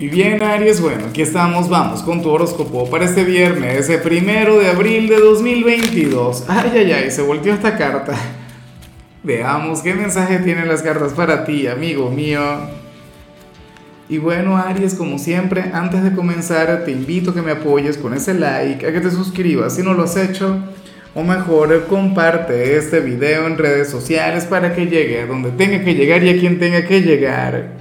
Y bien, Aries, bueno, aquí estamos, vamos con tu horóscopo para este viernes, ese primero de abril de 2022. Ay, ay, ay, se volteó esta carta. Veamos qué mensaje tienen las cartas para ti, amigo mío. Y bueno, Aries, como siempre, antes de comenzar, te invito a que me apoyes con ese like, a que te suscribas si no lo has hecho, o mejor, comparte este video en redes sociales para que llegue a donde tenga que llegar y a quien tenga que llegar.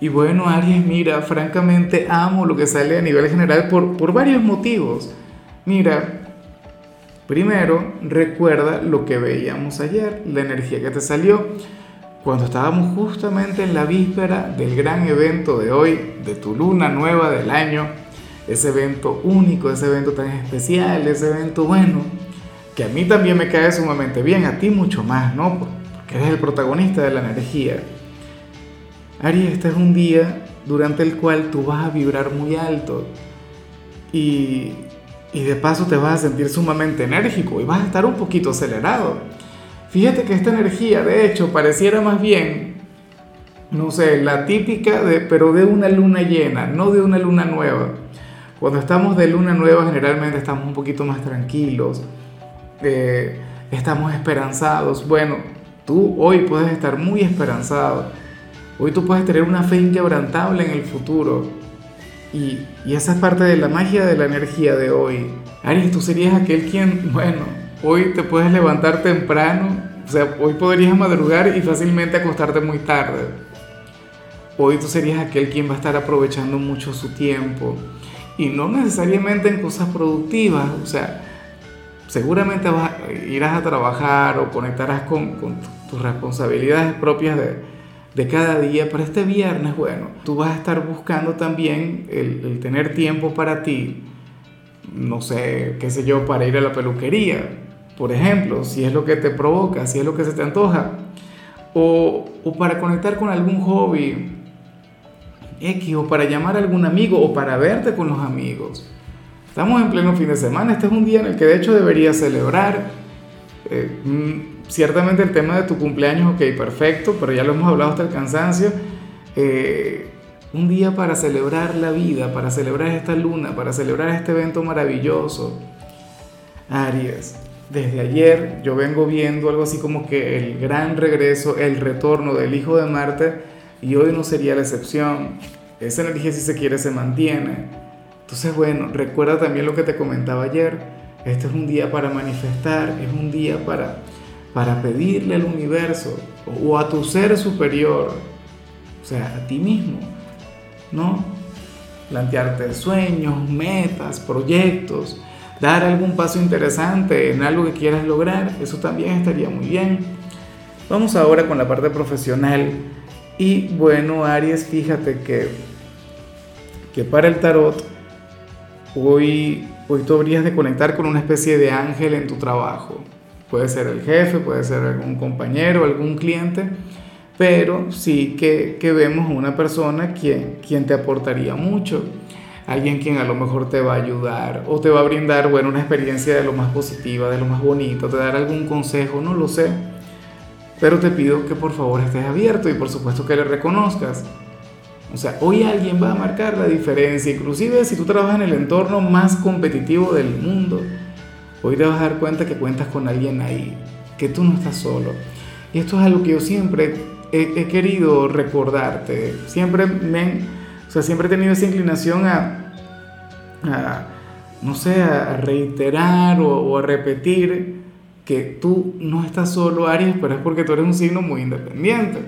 Y bueno, Aries, mira, francamente amo lo que sale a nivel general por, por varios motivos. Mira, primero, recuerda lo que veíamos ayer, la energía que te salió cuando estábamos justamente en la víspera del gran evento de hoy, de tu luna nueva del año, ese evento único, ese evento tan especial, ese evento bueno, que a mí también me cae sumamente bien, a ti mucho más, ¿no? Porque eres el protagonista de la energía. Aries, este es un día durante el cual tú vas a vibrar muy alto y, y de paso te vas a sentir sumamente enérgico y vas a estar un poquito acelerado. Fíjate que esta energía, de hecho, pareciera más bien, no sé, la típica, de, pero de una luna llena, no de una luna nueva. Cuando estamos de luna nueva generalmente estamos un poquito más tranquilos, eh, estamos esperanzados. Bueno, tú hoy puedes estar muy esperanzado Hoy tú puedes tener una fe inquebrantable en el futuro. Y, esa es parte de la magia de la energía de hoy. Aries, tú serías aquel quien, bueno, hoy te puedes levantar temprano, o sea, hoy podrías madrugar y fácilmente acostarte muy tarde. Hoy tú serías aquel quien va a estar aprovechando mucho su tiempo. Y no necesariamente en cosas productivas, o sea, seguramente vas, irás a trabajar o conectarás con, con tus responsabilidades propias de, de cada día, pero este viernes, bueno, tú vas a estar buscando también el, tener tiempo para ti, no sé, qué sé yo, para ir a la peluquería, por ejemplo, si es lo que te provoca, si es lo que se te antoja, o, o para conectar con algún hobby X, o para llamar a algún amigo, o para verte con los amigos. Estamos en pleno fin de semana, este es un día en el que de hecho deberías celebrar. Eh, mm, ciertamente el tema de tu cumpleaños, ok, perfecto, pero ya lo hemos hablado hasta el cansancio. Eh, un día para celebrar la vida, para celebrar esta luna, para celebrar este evento maravilloso. Aries, desde ayer yo vengo viendo algo así como que el gran regreso, el retorno del hijo de Marte, y hoy no sería la excepción. Esa energía si se quiere se mantiene. Entonces, bueno, recuerda también lo que te comentaba ayer. Este es un día para manifestar, es un día para para pedirle al universo o a tu ser superior, o sea, a ti mismo, ¿no? Plantearte sueños, metas, proyectos, dar algún paso interesante en algo que quieras lograr, eso también estaría muy bien. Vamos ahora con la parte profesional. Y bueno, Aries, fíjate que, que para el tarot, hoy, hoy tú habrías de conectar con una especie de ángel en tu trabajo. Puede ser el jefe, puede ser algún compañero, algún cliente, pero sí que, que vemos una persona quien, quien te aportaría mucho, alguien quien a lo mejor te va a ayudar o te va a brindar, bueno, una experiencia de lo más positiva, de lo más bonito, te dar algún consejo, no lo sé, pero te pido que por favor estés abierto y por supuesto que le reconozcas. O sea, hoy alguien va a marcar la diferencia, inclusive si tú trabajas en el entorno más competitivo del mundo, Hoy te vas a dar cuenta que cuentas con alguien ahí, que tú no estás solo. Y esto es algo que yo siempre he, querido recordarte. Siempre me, o sea, siempre he tenido esa inclinación a, no sé, a reiterar o, o, a repetir que tú no estás solo, Aries, pero es porque tú eres un signo muy independiente.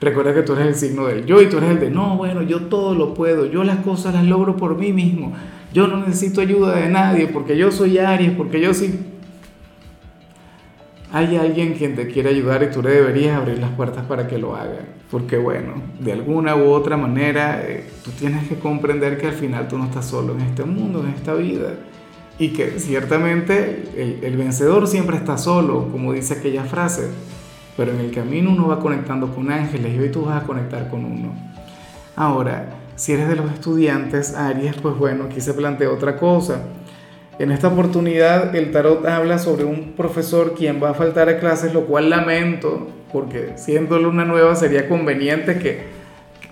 Recuerda que tú eres el signo del yo y tú eres el de no, bueno, yo todo lo puedo, yo las cosas las logro por mí mismo. Yo no necesito ayuda de nadie porque yo soy Aries, porque yo sí. Hay alguien quien te quiere ayudar y tú le deberías abrir las puertas para que lo haga. Porque bueno, de alguna u otra manera, eh, tú tienes que comprender que al final tú no estás solo en este mundo, en esta vida. Y que ciertamente el, el vencedor siempre está solo, como dice aquella frase. Pero en el camino uno va conectando con ángeles y hoy tú vas a conectar con uno. Ahora, si eres de los estudiantes, Aries, pues bueno, aquí se plantea otra cosa. En esta oportunidad el tarot habla sobre un profesor quien va a faltar a clases, lo cual lamento, porque siendo luna nueva sería conveniente que,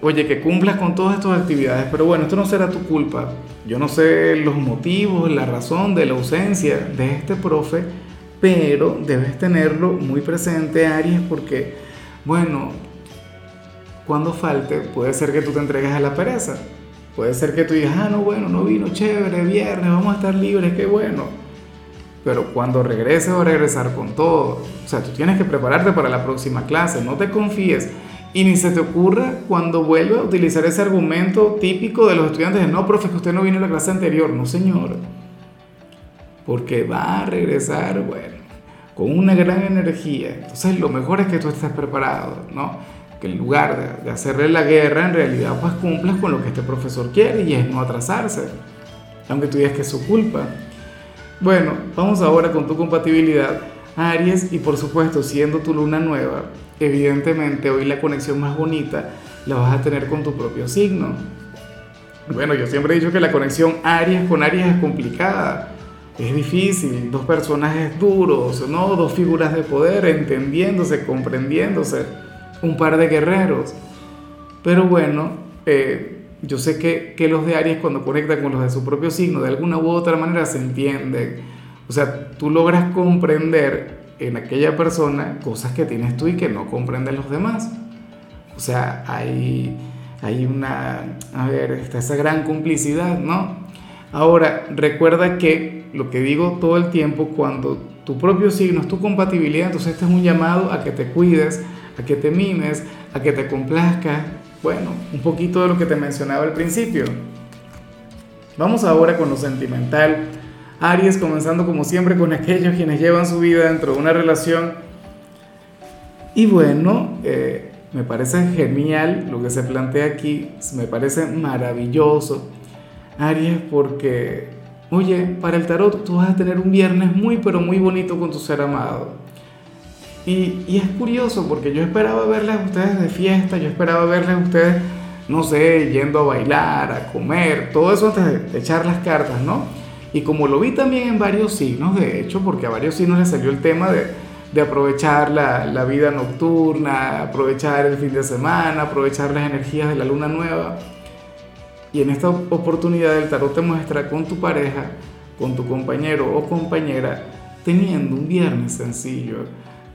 oye, que cumplas con todas estas actividades, pero bueno, esto no será tu culpa. Yo no sé los motivos, la razón de la ausencia de este profe, pero debes tenerlo muy presente, Aries, porque, bueno, cuando falte, puede ser que tú te entregues a la pereza. Puede ser que tú digas, ah, no, bueno, no vino, chévere, viernes, vamos a estar libres, qué bueno. Pero cuando regrese va a regresar con todo. O sea, tú tienes que prepararte para la próxima clase, no te confíes. Y ni se te ocurra cuando vuelva a utilizar ese argumento típico de los estudiantes de no, profe, que usted no vino a la clase anterior. No, señor. Porque va a regresar, bueno, con una gran energía. Entonces lo mejor es que tú estés preparado, ¿no? Que en lugar de, hacerle la guerra, en realidad pues cumplas con lo que este profesor quiere y es no atrasarse. Aunque tú digas que es su culpa. Bueno, vamos ahora con tu compatibilidad, Aries, y por supuesto, siendo tu luna nueva, evidentemente hoy la conexión más bonita la vas a tener con tu propio signo. Bueno, yo siempre he dicho que la conexión Aries con Aries es complicada, es difícil, dos personajes duros, ¿no? Dos figuras de poder entendiéndose, comprendiéndose, un par de guerreros. Pero bueno, eh, yo sé que, que, los de Aries cuando conectan con los de su propio signo, de alguna u otra manera se entienden. O sea, tú logras comprender en aquella persona cosas que tienes tú y que no comprenden los demás. O sea, hay, hay una, a ver, está esa gran complicidad, ¿no? Ahora, recuerda que lo que digo todo el tiempo, cuando tu propio signo es tu compatibilidad, entonces este es un llamado a que te cuides, a que te mimes, a que te complazcas. Bueno, un poquito de lo que te mencionaba al principio. Vamos ahora con lo sentimental Aries comenzando como siempre con aquellos quienes llevan su vida dentro de una relación. Y bueno, eh, me parece genial lo que se plantea aquí, me parece maravilloso, Aries, porque, oye, para el tarot tú vas a tener un viernes muy, pero muy bonito con tu ser amado. Y, y es curioso porque yo esperaba verles a ustedes de fiesta, yo esperaba verles a ustedes, no sé, yendo a bailar, a comer, todo eso antes de echar las cartas, ¿no? Y como lo vi también en varios signos, de hecho, porque a varios signos les salió el tema de, de aprovechar la, la, vida nocturna, aprovechar el fin de semana, aprovechar las energías de la luna nueva. Y en esta oportunidad el tarot te muestra con tu pareja, con tu compañero o compañera, teniendo un viernes sencillo,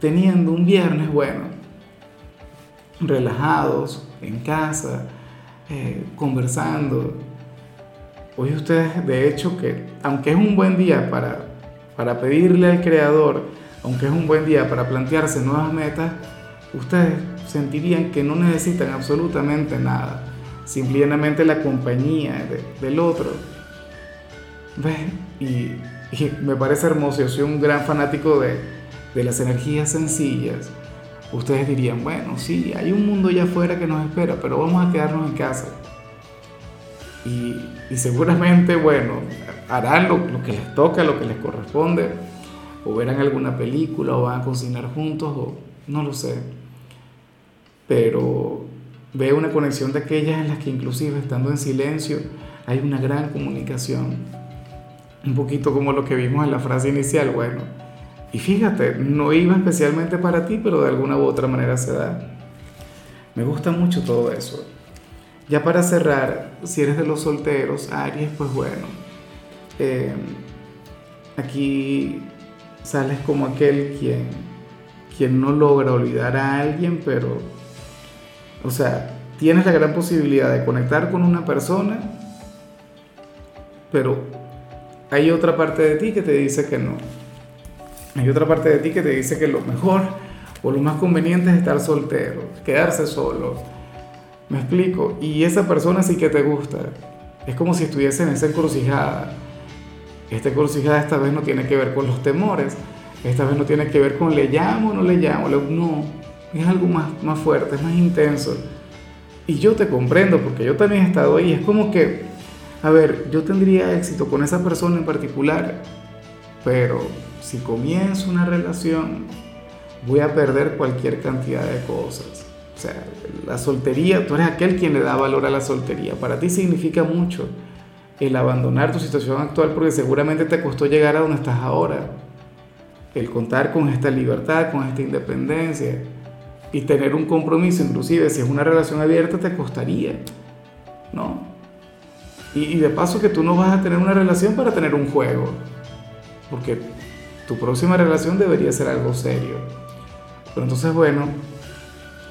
teniendo un viernes bueno, relajados, en casa, eh, conversando, Hoy ustedes, de hecho, que aunque es un buen día para, para pedirle al Creador, aunque es un buen día para plantearse nuevas metas, ustedes sentirían que no necesitan absolutamente nada, simplemente la compañía del otro. Y, y, me parece hermoso, yo soy un gran fanático de, de las energías sencillas. Ustedes dirían, bueno, sí, hay un mundo allá afuera que nos espera, pero vamos a quedarnos en casa. Y, seguramente, bueno, harán lo, lo, que les toca, lo que les corresponde, o verán alguna película, o van a cocinar juntos, o no lo sé. Pero veo una conexión de aquellas en las que inclusive estando en silencio hay una gran comunicación. Un poquito como lo que vimos en la frase inicial, bueno. Y fíjate, no iba especialmente para ti, pero de alguna u otra manera se da. Me gusta mucho todo eso. Ya para cerrar, si eres de los solteros, Aries, pues bueno, eh, aquí sales como aquel quien, quien no logra olvidar a alguien, pero, o sea, tienes la gran posibilidad de conectar con una persona, pero hay otra parte de ti que te dice que no. Hay otra parte de ti que te dice que lo mejor o lo más conveniente es estar soltero, quedarse solo me explico. Y esa persona sí que te gusta. Es como si estuviese en esa encrucijada. Esta encrucijada esta vez no tiene que ver con los temores. Esta vez no tiene que ver con le llamo o no le llamo. No, es algo más, más fuerte, es más intenso. Y yo te comprendo porque yo también he estado ahí. Es como que, a ver, yo tendría éxito con esa persona en particular, pero si comienzo una relación, voy a perder cualquier cantidad de cosas. O sea, la soltería, tú eres aquel quien le da valor a la soltería. Para ti significa mucho el abandonar tu situación actual porque seguramente te costó llegar a donde estás ahora. El contar con esta libertad, con esta independencia. Y tener un compromiso, inclusive si es una relación abierta, te costaría, ¿no? Y, de paso que tú no vas a tener una relación para tener un juego, porque tu próxima relación debería ser algo serio. Pero entonces, bueno,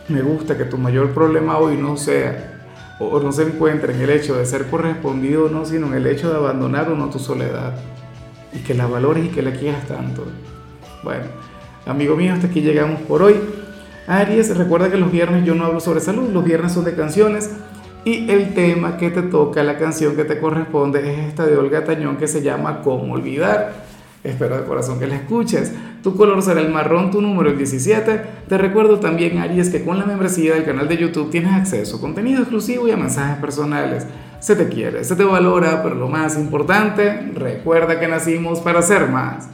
me gusta que tu mayor problema hoy no sea o no se encuentre en el hecho de ser correspondido o no, sino en el hecho de abandonar o no tu soledad y que la valores y que la quieras tanto. Bueno, amigo mío, hasta aquí llegamos por hoy. Aries, recuerda que los viernes yo no hablo sobre salud, los viernes son de canciones y el tema que te toca, la canción que te corresponde es esta de Olga Tañón que se llama Cómo olvidar. Espero de corazón que la escuches. Tu color será el marrón, tu número el 17. Te recuerdo también, Aries, que con la membresía del canal de YouTube tienes acceso a contenido exclusivo y a mensajes personales. Se te quiere, se te valora, pero lo más importante, recuerda que nacimos para ser más.